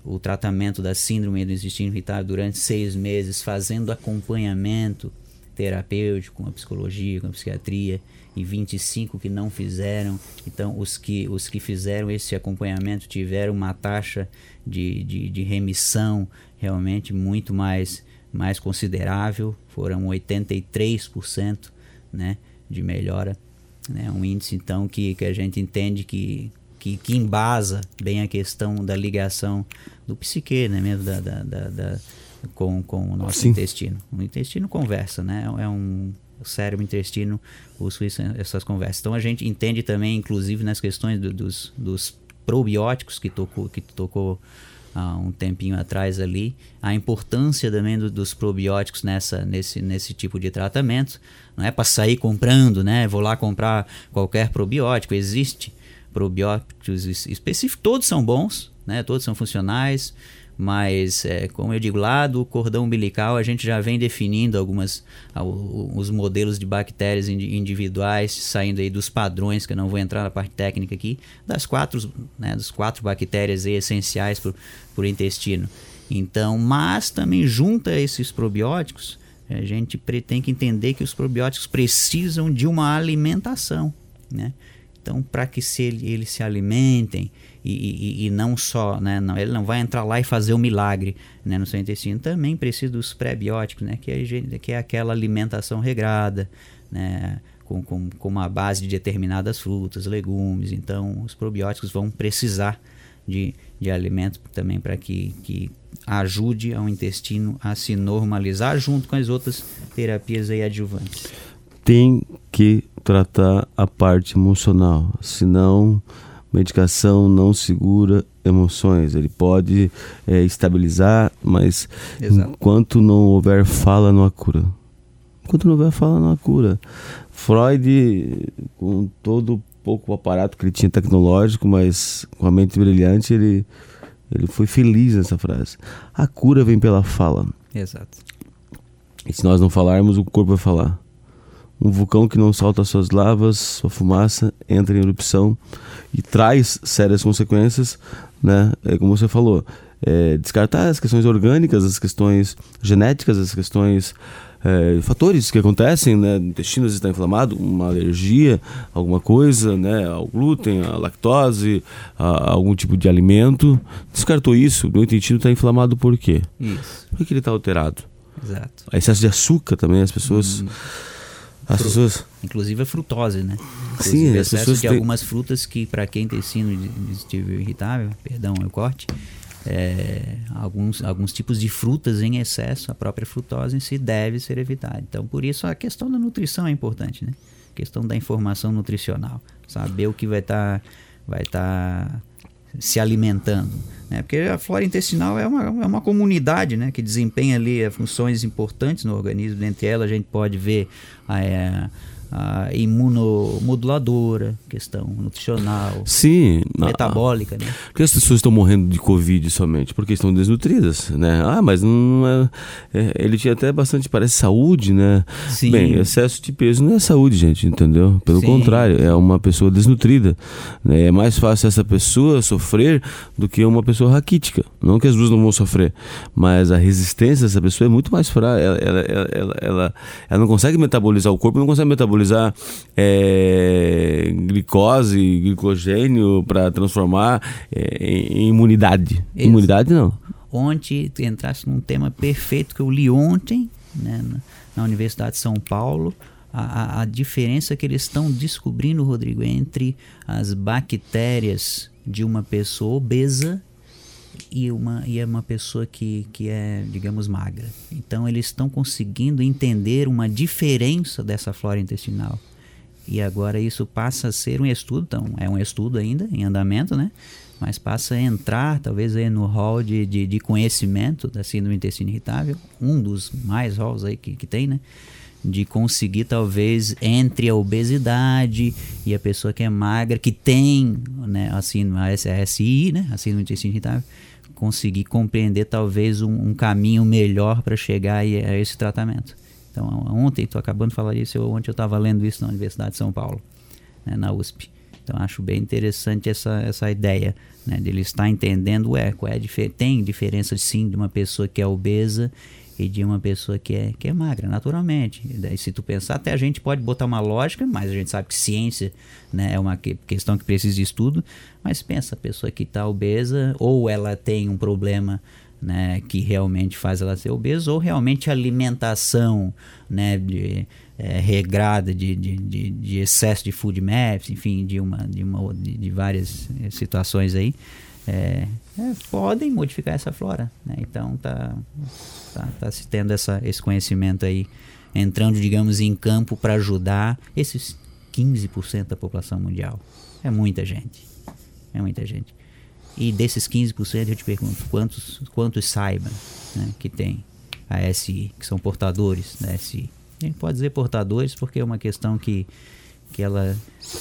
o tratamento da síndrome do intestino irritável durante seis meses, fazendo acompanhamento terapêutico, com a psicologia, com a psiquiatria, e 25 que não fizeram. Então, os que, os que fizeram esse acompanhamento tiveram uma taxa de, de, de remissão realmente muito mais, mais considerável, foram 83% né, de melhora. Né, um índice, então, que, que a gente entende que, que, que embasa bem a questão da ligação do psique, né, mesmo da, da, da, da com, com o nosso Sim. intestino. O intestino conversa, né? É um o cérebro, o intestino, os essas conversas. Então a gente entende também, inclusive nas questões do, dos, dos probióticos que tocou, que tocou há um tempinho atrás ali, a importância também do, dos probióticos nessa, nesse, nesse tipo de tratamento. Não é para sair comprando, né? Vou lá comprar qualquer probiótico. Existe probióticos específicos, todos são bons, né? Todos são funcionais mas é, como eu digo lá do cordão umbilical a gente já vem definindo algumas os modelos de bactérias individuais saindo aí dos padrões que eu não vou entrar na parte técnica aqui das quatro né, quatro bactérias essenciais para o intestino então mas também junta esses probióticos A gente tem que entender que os probióticos precisam de uma alimentação, né? Então, para que se ele, eles se alimentem e, e, e, não só, né, não, ele não vai entrar lá e fazer o um milagre né, no seu intestino, também precisa dos pré-bióticos, né, que, é, que é aquela alimentação regrada, né, com, com, com uma base de determinadas frutas, legumes. Então, os probióticos vão precisar de, de alimentos também para que, que ajude ao intestino a se normalizar junto com as outras terapias aí adjuvantes. Tem que tratar a parte emocional, senão medicação não segura emoções. Ele pode é, estabilizar, mas Exato. enquanto não houver fala, não há cura. Enquanto não houver fala, não há cura. Freud, com todo pouco aparato que ele tinha tecnológico, mas com a mente brilhante, ele, ele foi feliz nessa frase. A cura vem pela fala. Exato. E se nós não falarmos, o corpo vai falar. Um vulcão que não solta suas lavas, sua fumaça, entra em erupção e traz sérias consequências, né? É como você falou, é, descartar as questões orgânicas, as questões genéticas, as questões é, fatores que acontecem, né? O intestino está inflamado, uma alergia, alguma coisa, né? Ao glúten, à lactose, a, a algum tipo de alimento. Descartou isso, o intestino está inflamado por quê? Isso. Por que ele está alterado? Exato. Excesso de açúcar também, as pessoas. Hum. As pessoas... Inclusive a frutose, né? Inclusive Sim, as pessoas de têm... algumas frutas que, para quem tem sino digestivo irritável, perdão, o corte, é, alguns, alguns tipos de frutas em excesso, a própria frutose em si deve ser evitada. Então, por isso a questão da nutrição é importante, né? A questão da informação nutricional, saber o que vai estar tá, vai tá se alimentando. Né? Porque a flora intestinal é uma, é uma comunidade né? que desempenha ali é, funções importantes no organismo. Dentre elas, a gente pode ver é, a imunomoduladora, questão nutricional, Sim, metabólica, né? Porque as pessoas estão morrendo de Covid somente porque estão desnutridas, né? Ah, mas não é, é, ele tinha até bastante, parece, saúde, né? Sim. Bem, excesso de peso não é saúde, gente, entendeu? Pelo Sim. contrário, é uma pessoa desnutrida. Né? É mais fácil essa pessoa sofrer do que uma pessoa raquítica. Não que as duas não vão sofrer, mas a resistência dessa pessoa é muito mais fraca. Ela, ela, ela, ela, ela não consegue metabolizar o corpo, não consegue metabolizar metabolizar é, glicose, glicogênio para transformar é, em imunidade. Isso. Imunidade não. Ontem tu entraste num tema perfeito que eu li ontem né, na, Universidade de São Paulo. A, a, a diferença que eles estão descobrindo, Rodrigo, entre as bactérias de uma pessoa obesa e uma, e é uma pessoa que, que é, digamos, magra. Então, eles estão conseguindo entender uma diferença dessa flora intestinal. E agora isso passa a ser um estudo, então é um estudo ainda em andamento, né? Mas passa a entrar, talvez, aí no hall de, de, de conhecimento da síndrome intestino irritável, um dos mais halls aí que, que tem, né? de conseguir talvez entre a obesidade e a pessoa que é magra que tem né assim a SI né assim no intestino irritável conseguir compreender talvez um, um caminho melhor para chegar a, a esse tratamento. Então, ontem, estou acabando de falar isso, eu, ontem eu estava lendo isso na Universidade de São Paulo, né, na USP. Então, acho bem interessante essa, essa ideia né, de ele estar entendendo, ué, qual é a tem diferença sim de uma pessoa que é obesa e de uma pessoa que é, que é magra, naturalmente. E daí, se tu pensar, até a gente pode botar uma lógica, mas a gente sabe que ciência né, é uma que, questão que precisa de estudo. Mas pensa, a pessoa que está obesa, ou ela tem um problema né, que realmente faz ela ser obesa, ou realmente alimentação né, de, é, regrada de, de, de, de, excesso de food maps, enfim, de, uma, de, uma, de, de várias eh, situações aí é, é, podem modificar essa flora. Né? Então tá, tá, tá, se tendo essa, esse conhecimento aí, entrando, digamos, em campo para ajudar esses 15% da população mundial. É muita gente. É muita gente. E desses 15%, eu te pergunto, quantos, quantos saibam né, que tem a SI, que são portadores da SI? A gente pode dizer portadores porque é uma questão que que ela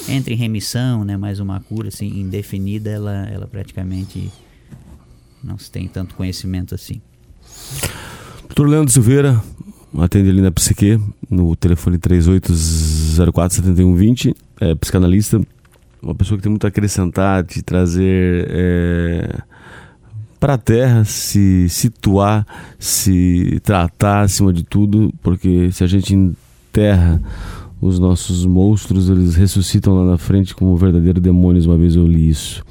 entra em remissão, né, mas uma cura assim indefinida, ela, ela praticamente não se tem tanto conhecimento assim. Doutor Leandro Silveira, atende ali na Psique, no telefone 3804-7120, é psicanalista, uma pessoa que tem muito a acrescentar, te trazer é, para a terra, se situar, se tratar acima de tudo, porque se a gente enterra os nossos monstros, eles ressuscitam lá na frente como verdadeiros demônios, uma vez eu li isso.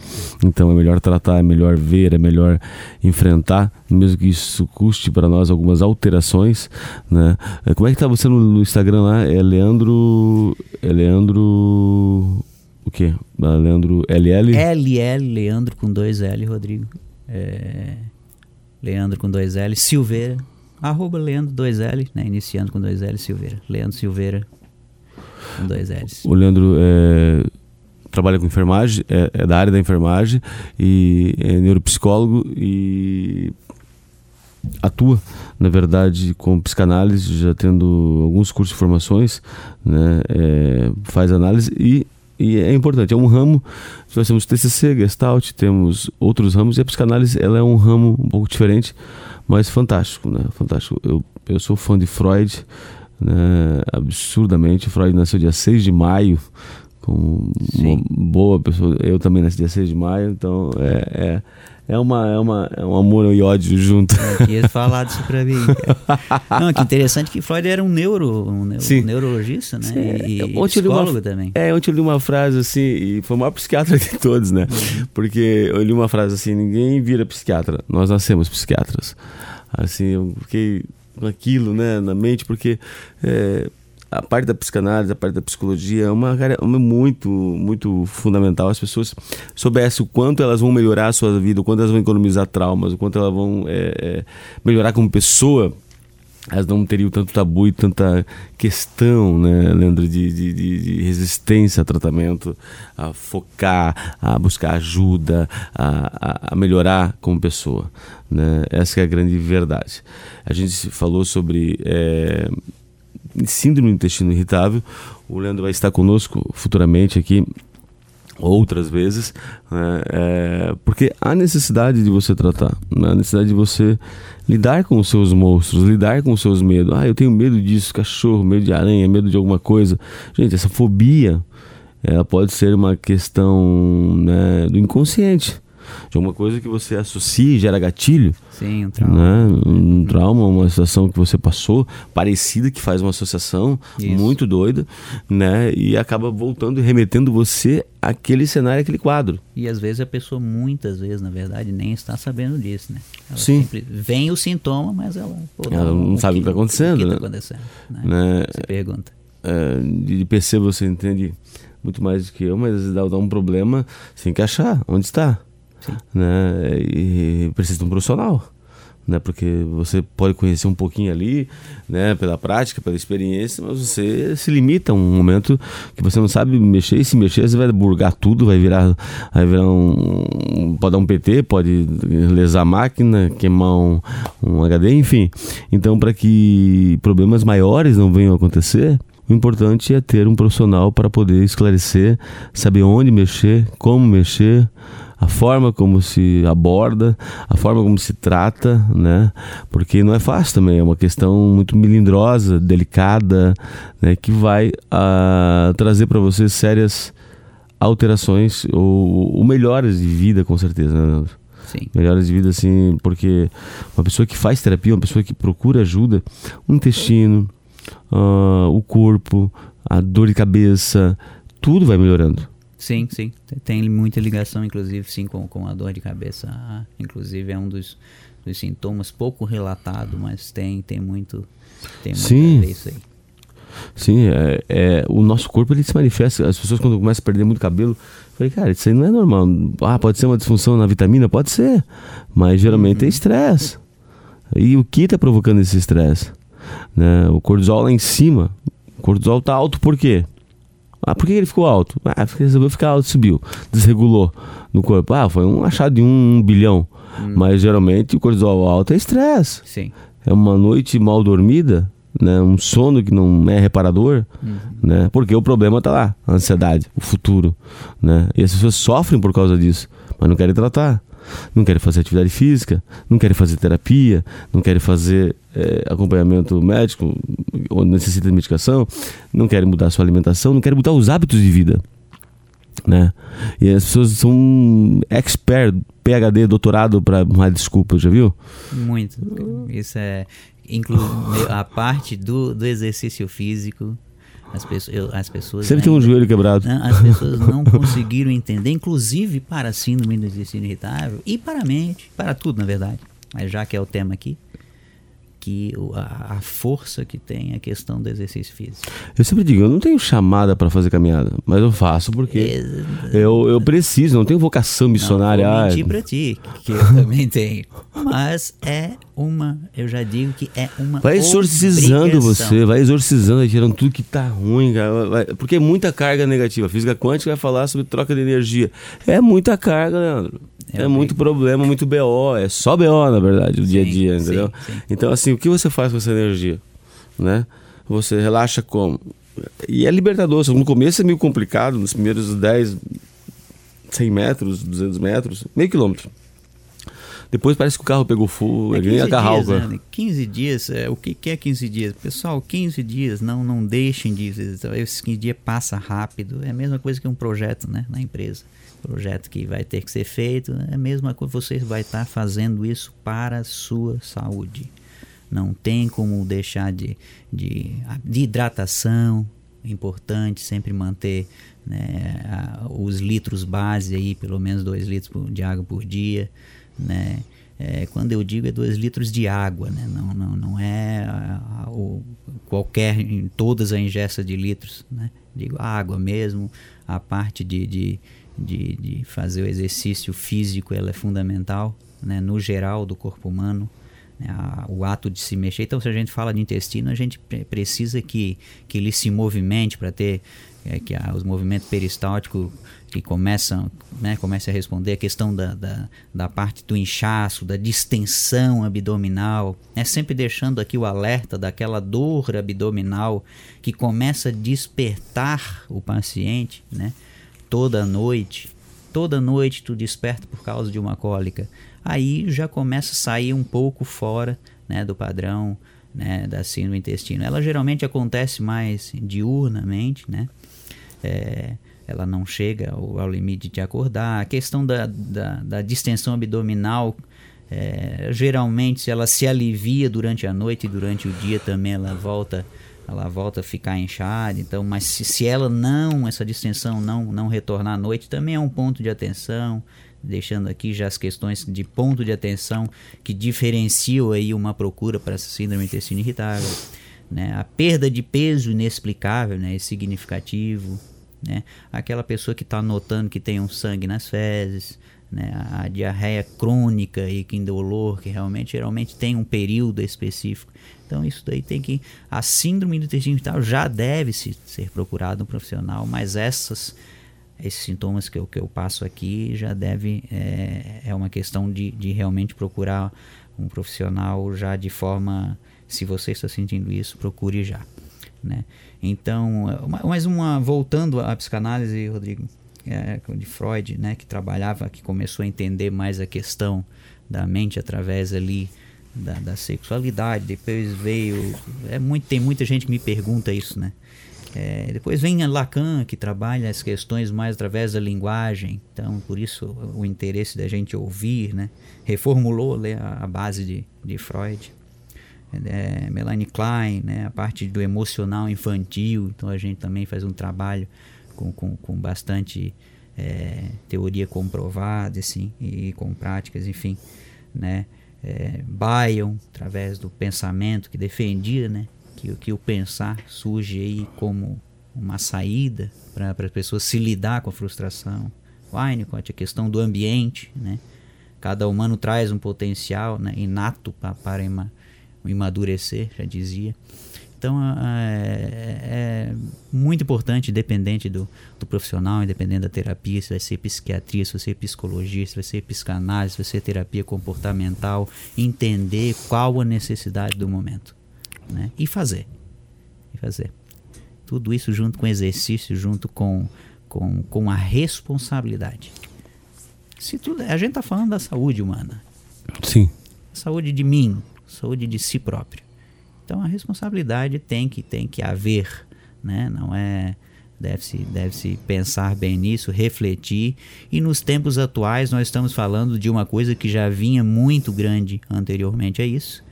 Então é melhor tratar, é melhor ver, é melhor enfrentar, mesmo que isso custe para nós algumas alterações, né? É, como é que tá você no, no Instagram lá? É Leandro... É Leandro... O quê? É Leandro LL? LL, Leandro com dois L, Rodrigo. É... Leandro com dois L, Silveira. Arroba Leandro 2L, né? Iniciando com dois L, Silveira. Leandro Silveira dois L's. O Leandro é, trabalha com enfermagem, é, é, da área da enfermagem e é neuropsicólogo e atua, na verdade, com psicanálise, já tendo alguns cursos de formações, né, é, faz análise e, e, é importante, é um ramo, nós temos TCC, Gestalt, temos outros ramos e a psicanálise ela é um ramo um pouco diferente, mas fantástico, né, fantástico. Eu, eu sou fã de Freud, né, absurdamente. Freud nasceu dia 6 de maio, com Sim. uma boa pessoa. Eu também nasci dia 6 de maio, então é, é, é, uma, é, uma, é um amor e ódio junto. Eu queria falar disso pra mim. [LAUGHS] Não, que interessante que Freud era um, neuro, um, neuro, um neurologista, né? Sim. E, e psicólogo uma, também. É, ontem eu li uma frase assim, e foi o maior psiquiatra [LAUGHS] de todos, né? Uhum. Porque eu li uma frase assim: ninguém vira psiquiatra, nós nascemos psiquiatras. Assim, eu fiquei aquilo né, na mente, porque é, a parte da psicanálise, a parte da psicologia é uma área muito, muito fundamental. As pessoas soubessem o quanto elas vão melhorar a sua vida, o quanto elas vão economizar traumas, o quanto elas vão é, é, melhorar como pessoa elas não teriam tanto tabu e tanta questão, né, Leandro, de, de, de, resistência a tratamento, a focar, a buscar ajuda, a, a, melhorar como pessoa. Né? Essa é a grande verdade. A gente falou sobre é, síndrome do intestino irritável. O Leandro vai estar conosco futuramente aqui outras vezes, né? é, porque há necessidade de você tratar, né? a necessidade de você lidar com os seus monstros, lidar com os seus medos. Ah, eu tenho medo disso, cachorro, medo de aranha, medo de alguma coisa. Gente, essa fobia, ela pode ser uma questão né, do inconsciente de alguma coisa que você associa e gera gatilho. Sim, um trauma. Né? Um trauma, uma situação que você passou, parecida, que faz uma associação Isso. muito doida, né? E acaba voltando e remetendo você àquele cenário, àquele quadro. E às vezes a pessoa, muitas vezes, na verdade, nem está sabendo disso, né? Ela Sim. vem o sintoma, mas ela... Pô, ela não, não sabe o que está acontecendo, o que tá né? acontecendo, né? né? Você pergunta. É, de PC você entende muito mais do que eu, mas dá, dá um problema, você tem que achar onde está. Né? E precisa de um profissional. Né? Porque você pode conhecer um pouquinho ali, né? Pela prática, pela experiência, mas você se limita a um momento que você não sabe mexer. E se mexer, você vai burgar tudo, vai virar, vai virar um, pode dar um PT, pode lesar a máquina, queimar um, um HD, enfim. Então, para que problemas maiores não venham a acontecer, o importante é ter um profissional para poder esclarecer, saber onde mexer, como mexer, a forma como se aborda, a forma como se trata, né? Porque não é fácil também, é uma questão muito melindrosa, delicada, né? Que vai a, ah, trazer para você sérias alterações ou, ou, melhoras de vida, com certeza, né, Leandro? Sim. Melhoras de vida, assim, porque uma pessoa que faz terapia, uma pessoa que procura ajuda, o intestino, uh, o corpo, a dor de cabeça, tudo vai melhorando. Sim, sim. Tem muita ligação, inclusive, sim, com, com a dor de cabeça. Ah, inclusive, é um dos, dos sintomas pouco relatado, mas tem, tem muito, tem sim. a ver isso aí. Sim, é, é, o nosso corpo ele se manifesta. As pessoas quando começam a perder muito cabelo, falei, cara, isso aí não é normal. Ah, pode ser uma disfunção na vitamina? Pode ser. Mas geralmente uhum. é estresse. E o que está provocando esse estresse? Né? O cortisol lá em cima. O cortisol está alto por quê? Ah, por que ele ficou alto? Ah, porque resolveu ficar alto, subiu, desregulou no corpo. Ah, foi um achado de um, um bilhão. Hum. Mas geralmente o cortisol alto é estresse. Sim. É uma noite mal dormida, né? um sono que não é reparador, uhum. né? porque o problema está lá, a ansiedade, o futuro. Né? E as pessoas sofrem por causa disso, mas não querem tratar não querem fazer atividade física, não querem fazer terapia, não querem fazer é, acompanhamento médico ou necessita de medicação, não querem mudar sua alimentação, não querem mudar os hábitos de vida. né? E as pessoas são expert, PhD, doutorado para uma desculpa, já viu? Muito. Isso é inclu a parte do, do exercício físico. As pessoas, eu, as pessoas Sempre tem um joelho quebrado. Não, as pessoas não [LAUGHS] conseguiram entender, inclusive para a síndrome do intestino irritável e para a mente, para tudo, na verdade. Mas já que é o tema aqui, que a, a, força que tem a questão do exercício físico. Eu sempre digo, eu não tenho chamada para fazer caminhada, mas eu faço porque eu, eu preciso, não tenho vocação missionária. Não vou mentir para ti, que eu também tenho. Mas é uma, eu já digo que é uma Vai exorcizando obrigação. você, vai exorcizando, tirando tudo que tá ruim, cara, vai, porque é muita carga negativa. A física quântica vai falar sobre troca de energia. É muita carga, Leandro. É, é muito problema, muito BO. É só BO, na verdade, o dia a dia, entendeu? Sim, sim. Então, assim, o que você faz com essa energia? Né? Você relaxa como? E é libertador. No começo é meio complicado, nos primeiros 10, 100 metros, 200 metros, meio quilômetro. Depois parece que o carro pegou fogo, é nem a carralca. Dias, né? 15 dias, é, o que, que é 15 dias? Pessoal, 15 dias, não, não deixem de. Esses 15 dias passa rápido. É a mesma coisa que um projeto né, na empresa projeto que vai ter que ser feito, é a mesma coisa, você vai estar fazendo isso para a sua saúde. Não tem como deixar de, de, de hidratação, importante sempre manter né, os litros base aí, pelo menos 2 litros de água por dia, né? É, quando eu digo é 2 litros de água, né? não, não, não é a, a, o, qualquer, em todas as ingestas de litros, né? digo água mesmo, a parte de, de, de, de fazer o exercício físico ela é fundamental, né, no geral do corpo humano, né, a, o ato de se mexer. Então, se a gente fala de intestino, a gente precisa que, que ele se movimente para ter é, que a, os movimentos peristálticos que começam, né, comecem a responder a questão da, da, da, parte do inchaço, da distensão abdominal, né, sempre deixando aqui o alerta daquela dor abdominal que começa a despertar o paciente, né, toda noite, toda noite tu desperta por causa de uma cólica, aí já começa a sair um pouco fora né, do padrão né, da síndrome intestino. Ela geralmente acontece mais diurnamente, né? É, ela não chega ao, ao, limite de acordar. A questão da, da, da distensão abdominal, é, geralmente, se ela se alivia durante a noite e durante o dia também ela volta ela volta a ficar inchada. Então, mas se, se ela não, essa distensão não, não retornar à noite, também é um ponto de atenção. Deixando aqui já as questões de ponto de atenção que diferenciam aí uma procura para essa síndrome intestino irritável. Né? A perda de peso inexplicável, né? significativo. Né? Aquela pessoa que está notando que tem um sangue nas fezes, né? a diarreia crônica e que indolor, que realmente geralmente tem um período específico. Então isso daí tem que a síndrome do intestino irritável já deve se, ser procurado um profissional, mas essas esses sintomas que eu, que eu passo aqui já deve é, é uma questão de, de realmente procurar um profissional já de forma se você está sentindo isso procure já né então mais uma voltando à psicanálise Rodrigo é, de Freud né que trabalhava que começou a entender mais a questão da mente através ali da, da sexualidade. Depois veio. É muito, tem muita gente que me pergunta isso, né? É, depois vem Lacan, que trabalha as questões mais através da linguagem, então por isso o interesse da gente ouvir, né? reformulou né, a, a base de, de Freud. É, Melanie Klein, né? a parte do emocional infantil, então a gente também faz um trabalho com, com, com bastante é, teoria comprovada assim, e com práticas, enfim. Né? é, Bion, através do pensamento que defendia, né, que, que o pensar surge aí como uma saída para as pessoas se lidar com a frustração. Winnicott, a questão do ambiente, né? Cada humano traz um potencial né, inato para, para amadurecer, já dizia. Então é, é, muito importante, independente do, do profissional, independente da terapia, se vai ser psiquiatria, se vai ser psicologia, se vai ser psicanálise, se vai ser terapia comportamental, entender qual a necessidade do momento. Né? E fazer. E fazer. Tudo isso junto com exercício, junto com, com, com a responsabilidade. Se tudo, a gente está falando da saúde humana. Sim. Saúde de mim, saúde de si próprio. Então a responsabilidade tem que tem que haver, né? Não é Deve-se deve pensar bem nisso, refletir. E nos tempos atuais, nós estamos falando de uma coisa que já vinha muito grande anteriormente a isso,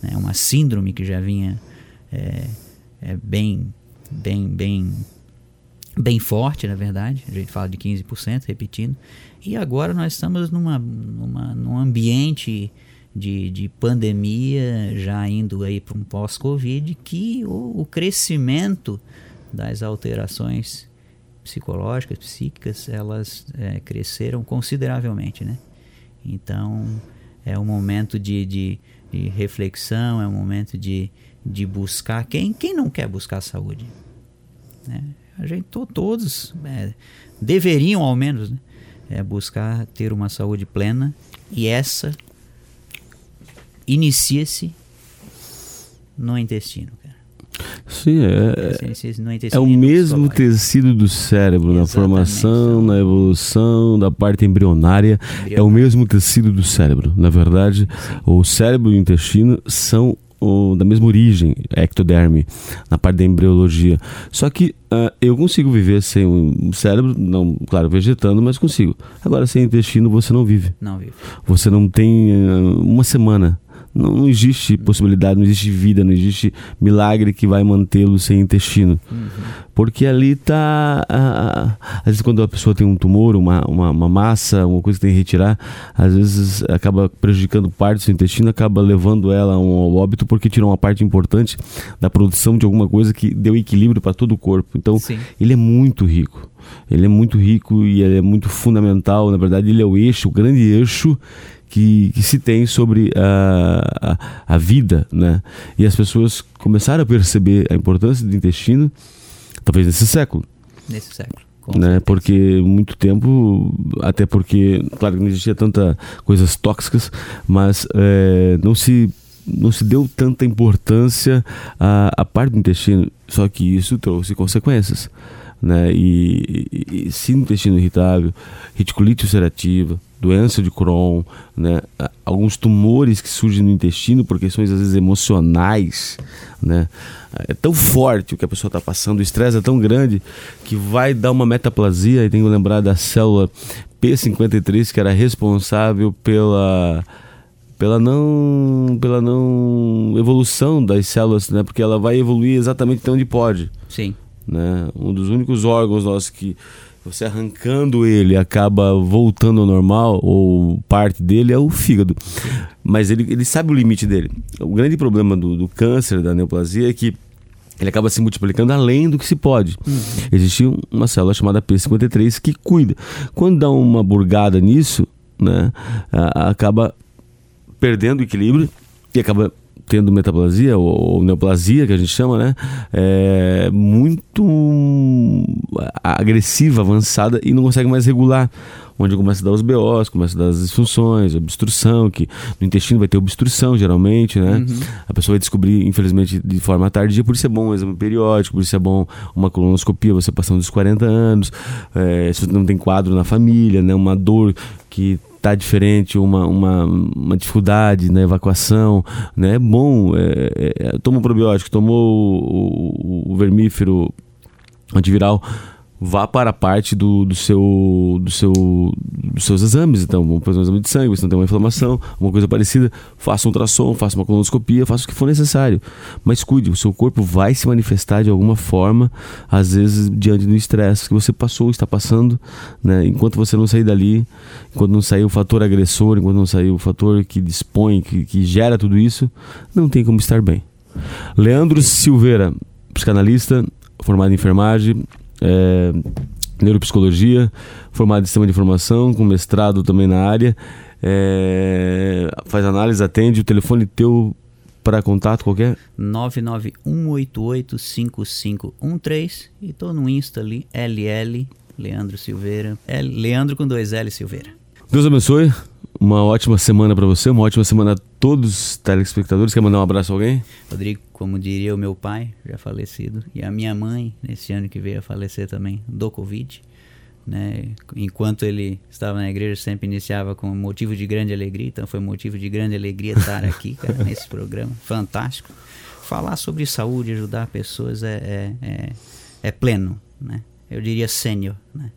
né? uma síndrome que já vinha é, é bem, bem, bem, bem forte, na verdade. A gente fala de 15%, repetindo. E agora nós estamos numa, numa, num ambiente de, de pandemia, já indo aí para um pós-Covid, que o, o crescimento das alterações psicológicas, psíquicas, elas é, cresceram consideravelmente, né? Então, é um momento de, de, de, reflexão, é um momento de, de buscar. Quem, quem não quer buscar saúde? Né? A gente, todos é, deveriam, ao menos, né? é, buscar ter uma saúde plena e essa inicia-se no intestino. Sim, é, é, é o mesmo tecido do cérebro, Exatamente. na formação, na evolução, da parte embrionária. É o mesmo tecido do cérebro. Na verdade, Sim. o cérebro e o intestino são o, da mesma origem, ectoderme, na parte da embriologia. Só que uh, eu consigo viver sem o cérebro, não, claro, vegetando, mas consigo. Agora, sem intestino, você não vive. Não vive. Você não tem uh, uma semana não, não, existe possibilidade, não existe vida, não existe milagre que vai mantê-lo sem intestino. Uhum. Porque ali está. Às vezes, quando a pessoa tem um tumor, uma, uma, uma, massa, uma coisa que tem que retirar, às vezes acaba prejudicando parte do seu intestino, acaba levando ela ao óbito porque tirou uma parte importante da produção de alguma coisa que deu equilíbrio para todo o corpo. Então, Sim. ele é muito rico. Ele é muito rico e ele é muito fundamental. Na verdade, ele é o eixo, o grande eixo que, que se tem sobre a, a, a, vida, né? E as pessoas começaram a perceber a importância do intestino, talvez nesse século. Nesse século. Né? Porque muito tempo, até porque, claro que não existia tanta coisas tóxicas, mas é, não se não se deu tanta importância à, à parte do intestino, só que isso trouxe consequências. Né? E, e, e sim, intestino irritável, reticulite ulcerativa, doença de Crohn, né? alguns tumores que surgem no intestino por questões às vezes emocionais, né? É tão forte o que a pessoa está passando, o estresse é tão grande que vai dar uma metaplasia. E tenho que lembrar da célula P53 que era responsável pela pela não pela não evolução das células, né? Porque ela vai evoluir exatamente onde pode. Sim. Né? Um dos únicos órgãos nossos que você arrancando ele acaba voltando ao normal, ou parte dele, é o fígado. Mas ele, ele sabe o limite dele. O grande problema do, do câncer, da neoplasia, é que ele acaba se multiplicando além do que se pode. Uhum. Existe uma célula chamada P53 que cuida. Quando dá uma burgada nisso, né, acaba perdendo o equilíbrio e acaba tendo metaplasia ou, ou, neoplasia que a gente chama, né? É muito agressiva, avançada e não consegue mais regular. Onde começa a dar os BOs, começa a dar as disfunções, obstrução, que no intestino vai ter obstrução geralmente, né? Uhum. A pessoa vai descobrir, infelizmente, de forma tardia, por isso é bom um exame periódico, por isso é bom uma colonoscopia, você passando dos 40 anos, é, se você não tem quadro na família, né? Uma dor que tá diferente, uma, uma, uma dificuldade na evacuação, né? É bom, é, é, é toma probiótico, tomou o, o, o vermífero antiviral, vá para a parte do, do seu, do seu, dos seus exames. Então, vamos fazer um exame de sangue, se não tem uma inflamação, uma coisa parecida, faça um ultrassom, faça uma colonoscopia, faça o que for necessário. Mas cuide, o seu corpo vai se manifestar de alguma forma, às vezes diante do estresse que você passou, está passando, né? Enquanto você não sair dali, enquanto não sair o fator agressor, enquanto não sair o fator que dispõe, que, que gera tudo isso, não tem como estar bem. Leandro Silveira, psicanalista, formado em enfermagem, é, neuropsicologia, formado em sistema de informação, com mestrado também na área. É, faz análise, atende o telefone teu para contato qualquer? 991885513 e estou no Insta ali, LL Leandro Silveira, L, Leandro com dois L Silveira. Deus abençoe. Uma ótima semana para você, uma ótima semana a todos os telespectadores. Quer mandar um abraço a alguém? Rodrigo, como diria o meu pai, já falecido, e a minha mãe, nesse ano que veio a falecer também, do Covid. Né? Enquanto ele estava na igreja, sempre iniciava com motivo de grande alegria, então foi motivo de grande alegria estar aqui, [LAUGHS] cara, nesse programa. Fantástico. Falar sobre saúde, ajudar pessoas é, é, é, é pleno, né? eu diria sênior, né?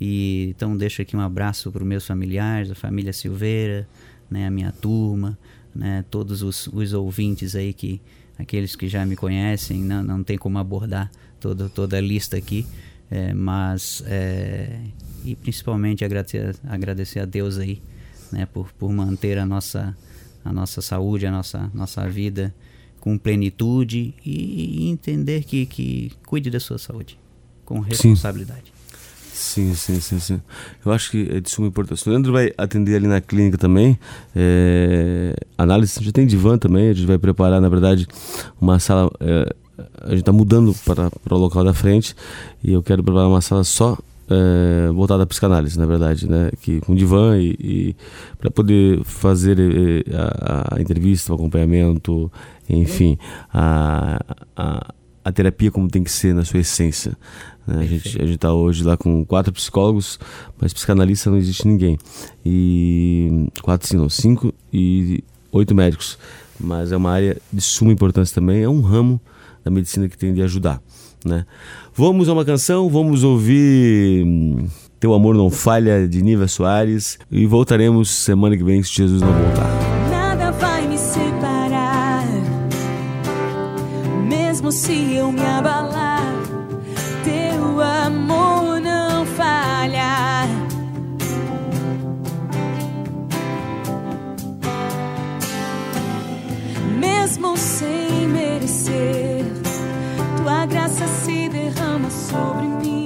E então deixo aqui um abraço para os meus familiares, a família Silveira, né, a minha turma, né, todos os, os ouvintes aí que aqueles que já me conhecem, não, não tem como abordar toda toda a lista aqui, é, mas é, e principalmente agradecer, agradecer a Deus aí, né, por, por manter a nossa a nossa saúde, a nossa nossa vida com plenitude e, e entender que que cuide da sua saúde com responsabilidade. Sim. Sim, sim, sim, sim. Eu acho que é de suma importância. O Leandro vai atender ali na clínica também. É, análise, já tem divã também. A gente vai preparar, na verdade, uma sala. É, a gente está mudando para, para o local da frente e eu quero preparar uma sala só é, voltada à psicanálise, na verdade, né? Que, com divã e, e para poder fazer é, a, a, entrevista, o acompanhamento, enfim, a, a, a terapia como tem que ser na sua essência. Né? A gente a está hoje lá com quatro psicólogos, mas psicanalista não existe ninguém. E quatro, sim, não, cinco e oito médicos. Mas é uma área de suma importância também, é um ramo da medicina que tem de ajudar. Né? Vamos a uma canção, vamos ouvir Teu Amor Não Falha, de Niva Soares, e voltaremos semana que vem se Jesus não voltar. Mesmo se eu me abalar teu amor não falha. Mesmo sem merecer, tua graça se derrama sobre mim.